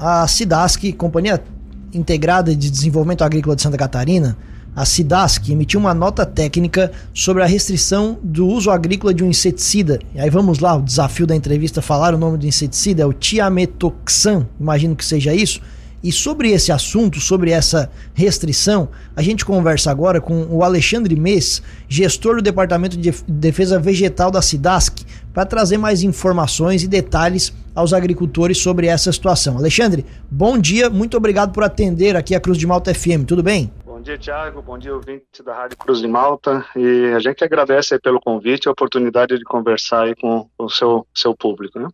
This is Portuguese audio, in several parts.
a SIDASC, Companhia Integrada de Desenvolvimento Agrícola de Santa Catarina, a SIDASC emitiu uma nota técnica sobre a restrição do uso agrícola de um inseticida. E aí vamos lá, o desafio da entrevista falar o nome do inseticida é o tiametoxan, imagino que seja isso. E sobre esse assunto, sobre essa restrição, a gente conversa agora com o Alexandre Mês, gestor do Departamento de Defesa Vegetal da SIDASC, para trazer mais informações e detalhes aos agricultores sobre essa situação. Alexandre, bom dia, muito obrigado por atender aqui a Cruz de Malta FM, tudo bem? Bom dia, Tiago. Bom dia, ouvinte da Rádio Cruz de Malta. E a gente agradece pelo convite e a oportunidade de conversar com, o seu, seu público, né?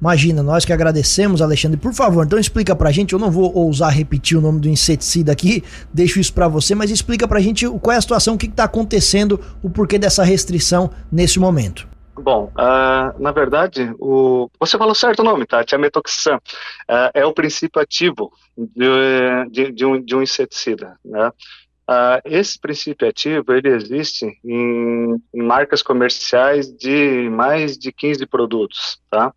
Imagina, nós que agradecemos, Alexandre. Por favor, então explica pra gente, eu não vou ousar repetir o nome do inseticida aqui, deixo isso para você, mas explica pra gente qual é a situação, o que, que tá acontecendo, o porquê dessa restrição nesse momento. Bom, uh, na verdade, o, você falou certo o nome, tá? Tiametoxam. Uh, é o princípio ativo de, de, de, um, de um inseticida, né? Uh, esse princípio ativo, ele existe em, em, marcas comerciais de mais de 15 produtos, tá?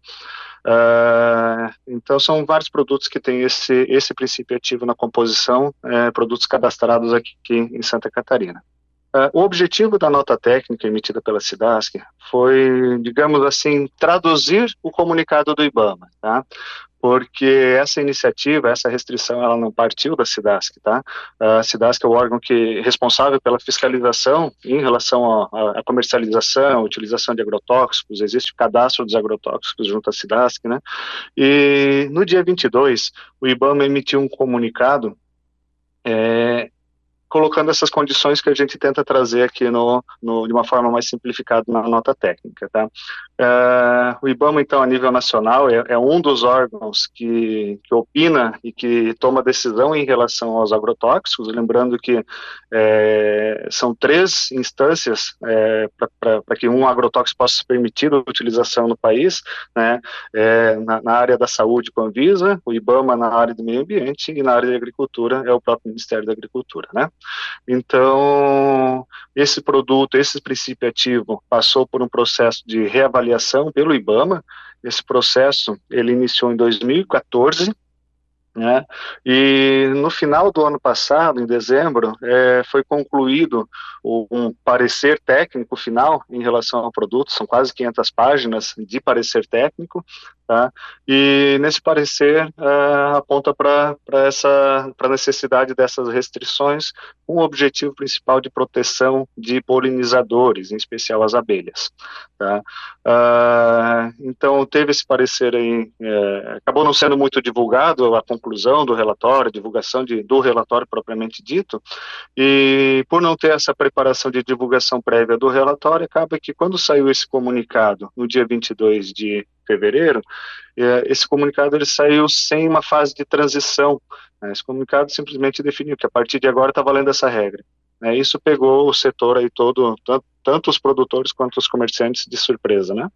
Então, são vários produtos que têm esse, esse princípio ativo na composição, é, produtos cadastrados aqui, aqui em Santa Catarina. Uh, o objetivo da nota técnica emitida pela SIDASC foi, digamos assim, traduzir o comunicado do IBAMA, tá? porque essa iniciativa, essa restrição, ela não partiu da SIDASC, tá? A SIDASC é o órgão que é responsável pela fiscalização em relação à comercialização, utilização de agrotóxicos, existe o cadastro dos agrotóxicos junto à SIDASC, né? E no dia 22, o IBAMA emitiu um comunicado é, colocando essas condições que a gente tenta trazer aqui no, no de uma forma mais simplificada na nota técnica, tá? Uh, o IBAMA, então, a nível nacional, é, é, um dos órgãos que, que opina e que toma decisão em relação aos agrotóxicos, lembrando que é, são três instâncias é, para que um agrotóxico possa ser permitido a utilização no país, né, é, na, na, área da saúde com a Anvisa, o IBAMA na área do meio ambiente e na área da agricultura é o próprio Ministério da Agricultura, né. Então, esse produto, esse princípio ativo passou por um processo de reavaliação pelo IBAMA. Esse processo ele iniciou em 2014 né? E no final do ano passado, em dezembro, é, foi concluído um parecer técnico final em relação ao produto, são quase 500 páginas de parecer técnico, tá? e nesse parecer é, aponta para essa pra necessidade dessas restrições o objetivo principal de proteção de polinizadores, em especial as abelhas. Tá? Uh, então, teve esse parecer aí, é, acabou não sendo muito divulgado a conclusão do relatório, divulgação de, do relatório propriamente dito, e por não ter essa preparação de divulgação prévia do relatório, acaba que quando saiu esse comunicado, no dia 22 de fevereiro, é, esse comunicado ele saiu sem uma fase de transição. Né? Esse comunicado simplesmente definiu que a partir de agora está valendo essa regra. Né? Isso pegou o setor aí todo, tanto, tanto os produtores quanto os comerciantes de surpresa, né?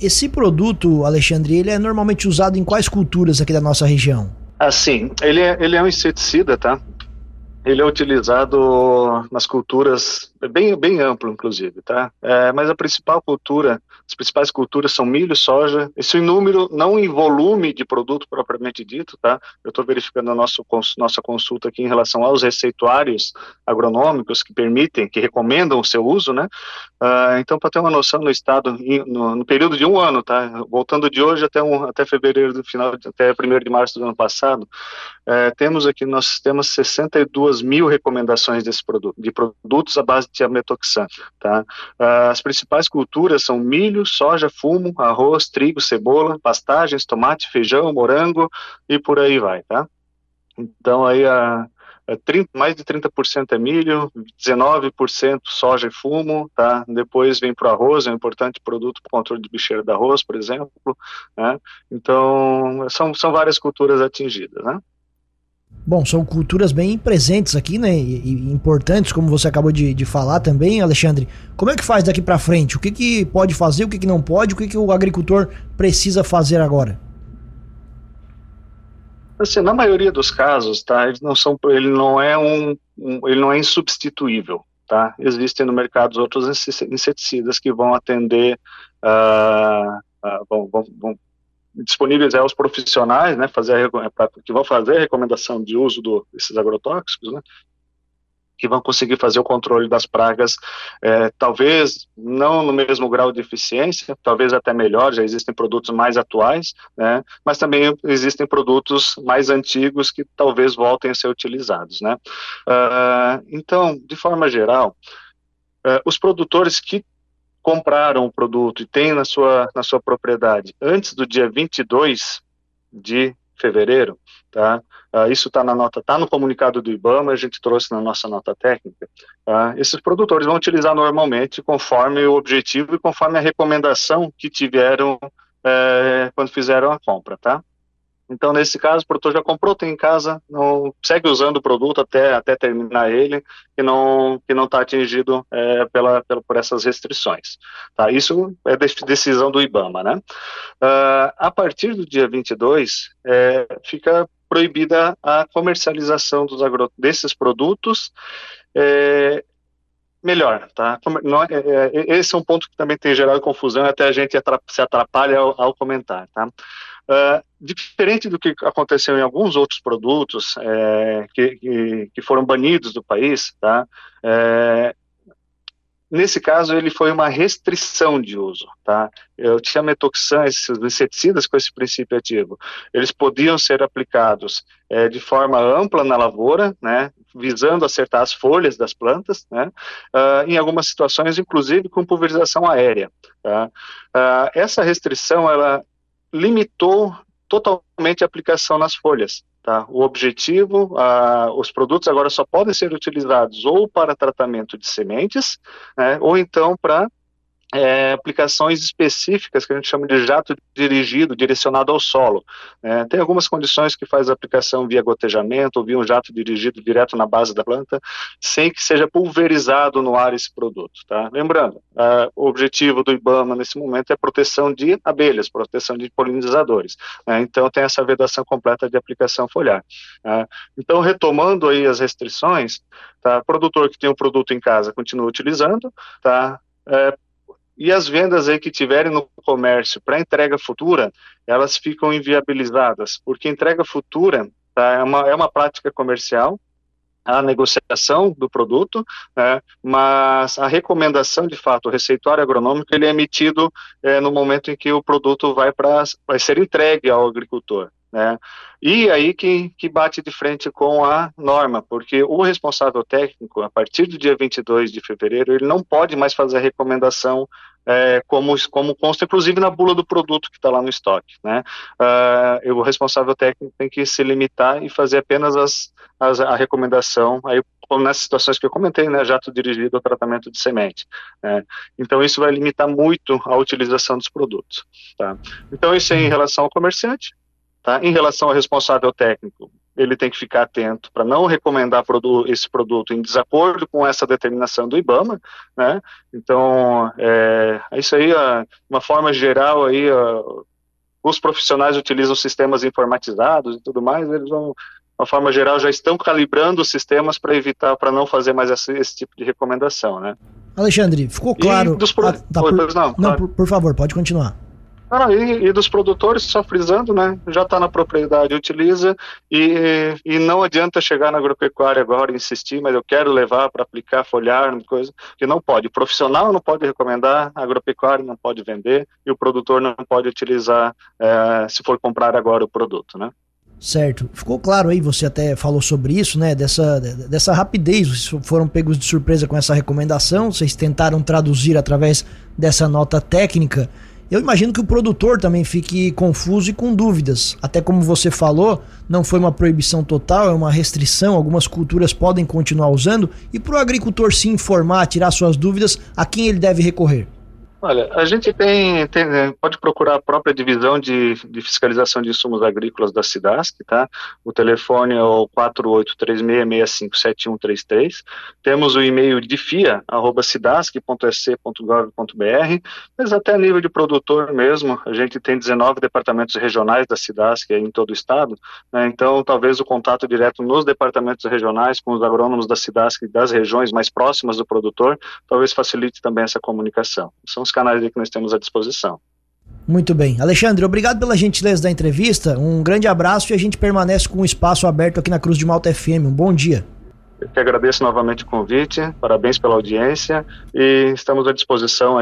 Esse produto, Alexandre, ele é normalmente usado em quais culturas aqui da nossa região? Assim, ele é, ele é um inseticida, tá? Ele é utilizado nas culturas, bem, bem amplo, inclusive, tá? É, mas a principal cultura as principais culturas são milho, soja, isso em número, não em volume de produto propriamente dito, tá? Eu estou verificando a nossa, nossa consulta aqui em relação aos receituários agronômicos que permitem, que recomendam o seu uso, né? Uh, então, para ter uma noção, no estado, no, no, período de um ano, tá? Voltando de hoje até, um, até fevereiro do final, até 1 de março do ano passado, uh, temos aqui no sistema 62 mil recomendações desse produto, de produtos à base de ametoxan, tá? Uh, as principais culturas são milho, milho, soja, fumo, arroz, trigo, cebola, pastagens, tomate, feijão, morango e por aí vai, tá? Então aí a, a 30, mais de 30% é milho, 19% soja e fumo, tá? Depois vem para o arroz, é um importante produto para o controle de bicheira do arroz, por exemplo, né? Então são, são várias culturas atingidas, né? Bom, são culturas bem presentes aqui, né? E, e importantes, como você acabou de, de, falar também, Alexandre. Como é que faz daqui para frente? O que, que pode fazer, o que, que não pode, o que, que o agricultor precisa fazer agora? Assim, na maioria dos casos, tá? Eles não são, ele não é um, um ele não é insubstituível, tá? Existem no mercado outros inseticidas que vão atender, uh, uh, vão, vão, vão disponíveis aos profissionais, né, fazer a, que vão fazer a recomendação de uso do, desses agrotóxicos, né, que vão conseguir fazer o controle das pragas, é, talvez não no mesmo grau de eficiência, talvez até melhor, já existem produtos mais atuais, né, mas também existem produtos mais antigos que talvez voltem a ser utilizados, né. Uh, então, de forma geral, uh, os produtores que compraram o produto e têm na sua, na sua propriedade antes do dia 22 de fevereiro, tá? Uh, isso está na nota, está no comunicado do IBAMA, a gente trouxe na nossa nota técnica. Uh, esses produtores vão utilizar normalmente conforme o objetivo e conforme a recomendação que tiveram uh, quando fizeram a compra, tá? Então, nesse caso, o produtor já comprou, tem em casa, não segue usando o produto até, até terminar ele, que não que não está atingido é, pela, pela, por essas restrições. Tá? Isso é decisão do IBAMA. Né? Uh, a partir do dia 22, é, fica proibida a comercialização dos agro, desses produtos é, melhor, tá? Não, é, é, esse é um ponto que também tem gerado confusão, até a gente se atrapalha ao, ao comentar, tá? Uh, diferente do que aconteceu em alguns outros produtos é, que, que, que, foram banidos do país, tá? É, nesse caso, ele foi uma restrição de uso, tá? Eu tinha metoxan, esses inseticidas com esse princípio ativo, eles podiam ser aplicados é, de forma ampla na lavoura, né? Visando acertar as folhas das plantas, né? Uh, em algumas situações, inclusive com pulverização aérea. Tá? Uh, essa restrição, ela limitou totalmente a aplicação nas folhas. Tá? O objetivo, os produtos agora só podem ser utilizados ou para tratamento de sementes, né, ou então para é, aplicações específicas que a gente chama de jato dirigido, direcionado ao solo. É, tem algumas condições que faz a aplicação via gotejamento ou via um jato dirigido direto na base da planta, sem que seja pulverizado no ar esse produto. Tá? Lembrando, o objetivo do IBAMA nesse momento é proteção de abelhas, proteção de polinizadores. Né? Então tem essa vedação completa de aplicação foliar. Tá? Então retomando aí as restrições, tá? produtor que tem o produto em casa continua utilizando, tá? É, e as vendas aí que tiverem no comércio para entrega futura, elas ficam inviabilizadas, porque entrega futura tá, é, uma, é uma prática comercial, a negociação do produto, né, mas a recomendação, de fato, o receituário agronômico, ele é emitido é, no momento em que o produto vai, pra, vai ser entregue ao agricultor. Né? E aí que, que bate de frente com a norma, porque o responsável técnico, a partir do dia 22 de fevereiro, ele não pode mais fazer a recomendação é, como, como consta, inclusive na bula do produto que está lá no estoque. Né? Uh, o responsável técnico tem que se limitar e fazer apenas as, as, a recomendação, aí, como nessas situações que eu comentei, né, jato dirigido ao tratamento de semente. Né? Então, isso vai limitar muito a utilização dos produtos. Tá? Então, isso é em relação ao comerciante. Tá? Em relação ao responsável técnico, ele tem que ficar atento para não recomendar produ esse produto em desacordo com essa determinação do IBAMA, né? Então, é, é isso aí, uma forma geral aí, os profissionais utilizam sistemas informatizados e tudo mais, eles vão, de uma forma geral, já estão calibrando os sistemas para evitar, para não fazer mais esse, esse, tipo de recomendação, né? Alexandre, ficou claro... Dos pro... ah, tá, por... não, não claro. por, por favor, pode continuar. Ah, e, e, dos produtores, só frisando, né? Já está na propriedade, utiliza e, e não adianta chegar na agropecuária agora e insistir, mas eu quero levar para aplicar, folhar, coisa que não pode. O profissional não pode recomendar, a agropecuária não pode vender e o produtor não pode utilizar é, se for comprar agora o produto, né? Certo. Ficou claro aí, você até falou sobre isso, né? Dessa, dessa rapidez, vocês foram pegos de surpresa com essa recomendação, vocês tentaram traduzir através dessa nota técnica. Eu imagino que o produtor também fique confuso e com dúvidas. Até como você falou, não foi uma proibição total, é uma restrição. Algumas culturas podem continuar usando. E para o agricultor se informar, tirar suas dúvidas, a quem ele deve recorrer? Olha, a gente tem, tem, é, pode procurar a própria divisão de, de, fiscalização de insumos agrícolas da SIDASC, tá? O telefone é o 4836657133. Temos o e-mail difia@cidasc.sc.gov.br, mas até a nível de produtor mesmo, a gente tem 19 departamentos regionais da SIDASC em todo o estado, né? Então, talvez o contato direto nos departamentos regionais com os agrônomos da SIDASC das regiões mais próximas do produtor, talvez facilite também essa comunicação. São os canais que nós temos à disposição. Muito bem. Alexandre, obrigado pela gentileza da entrevista. Um grande abraço e a gente permanece com o espaço aberto aqui na Cruz de Malta FM. Um bom dia. Eu que agradeço novamente o convite, parabéns pela audiência e estamos à disposição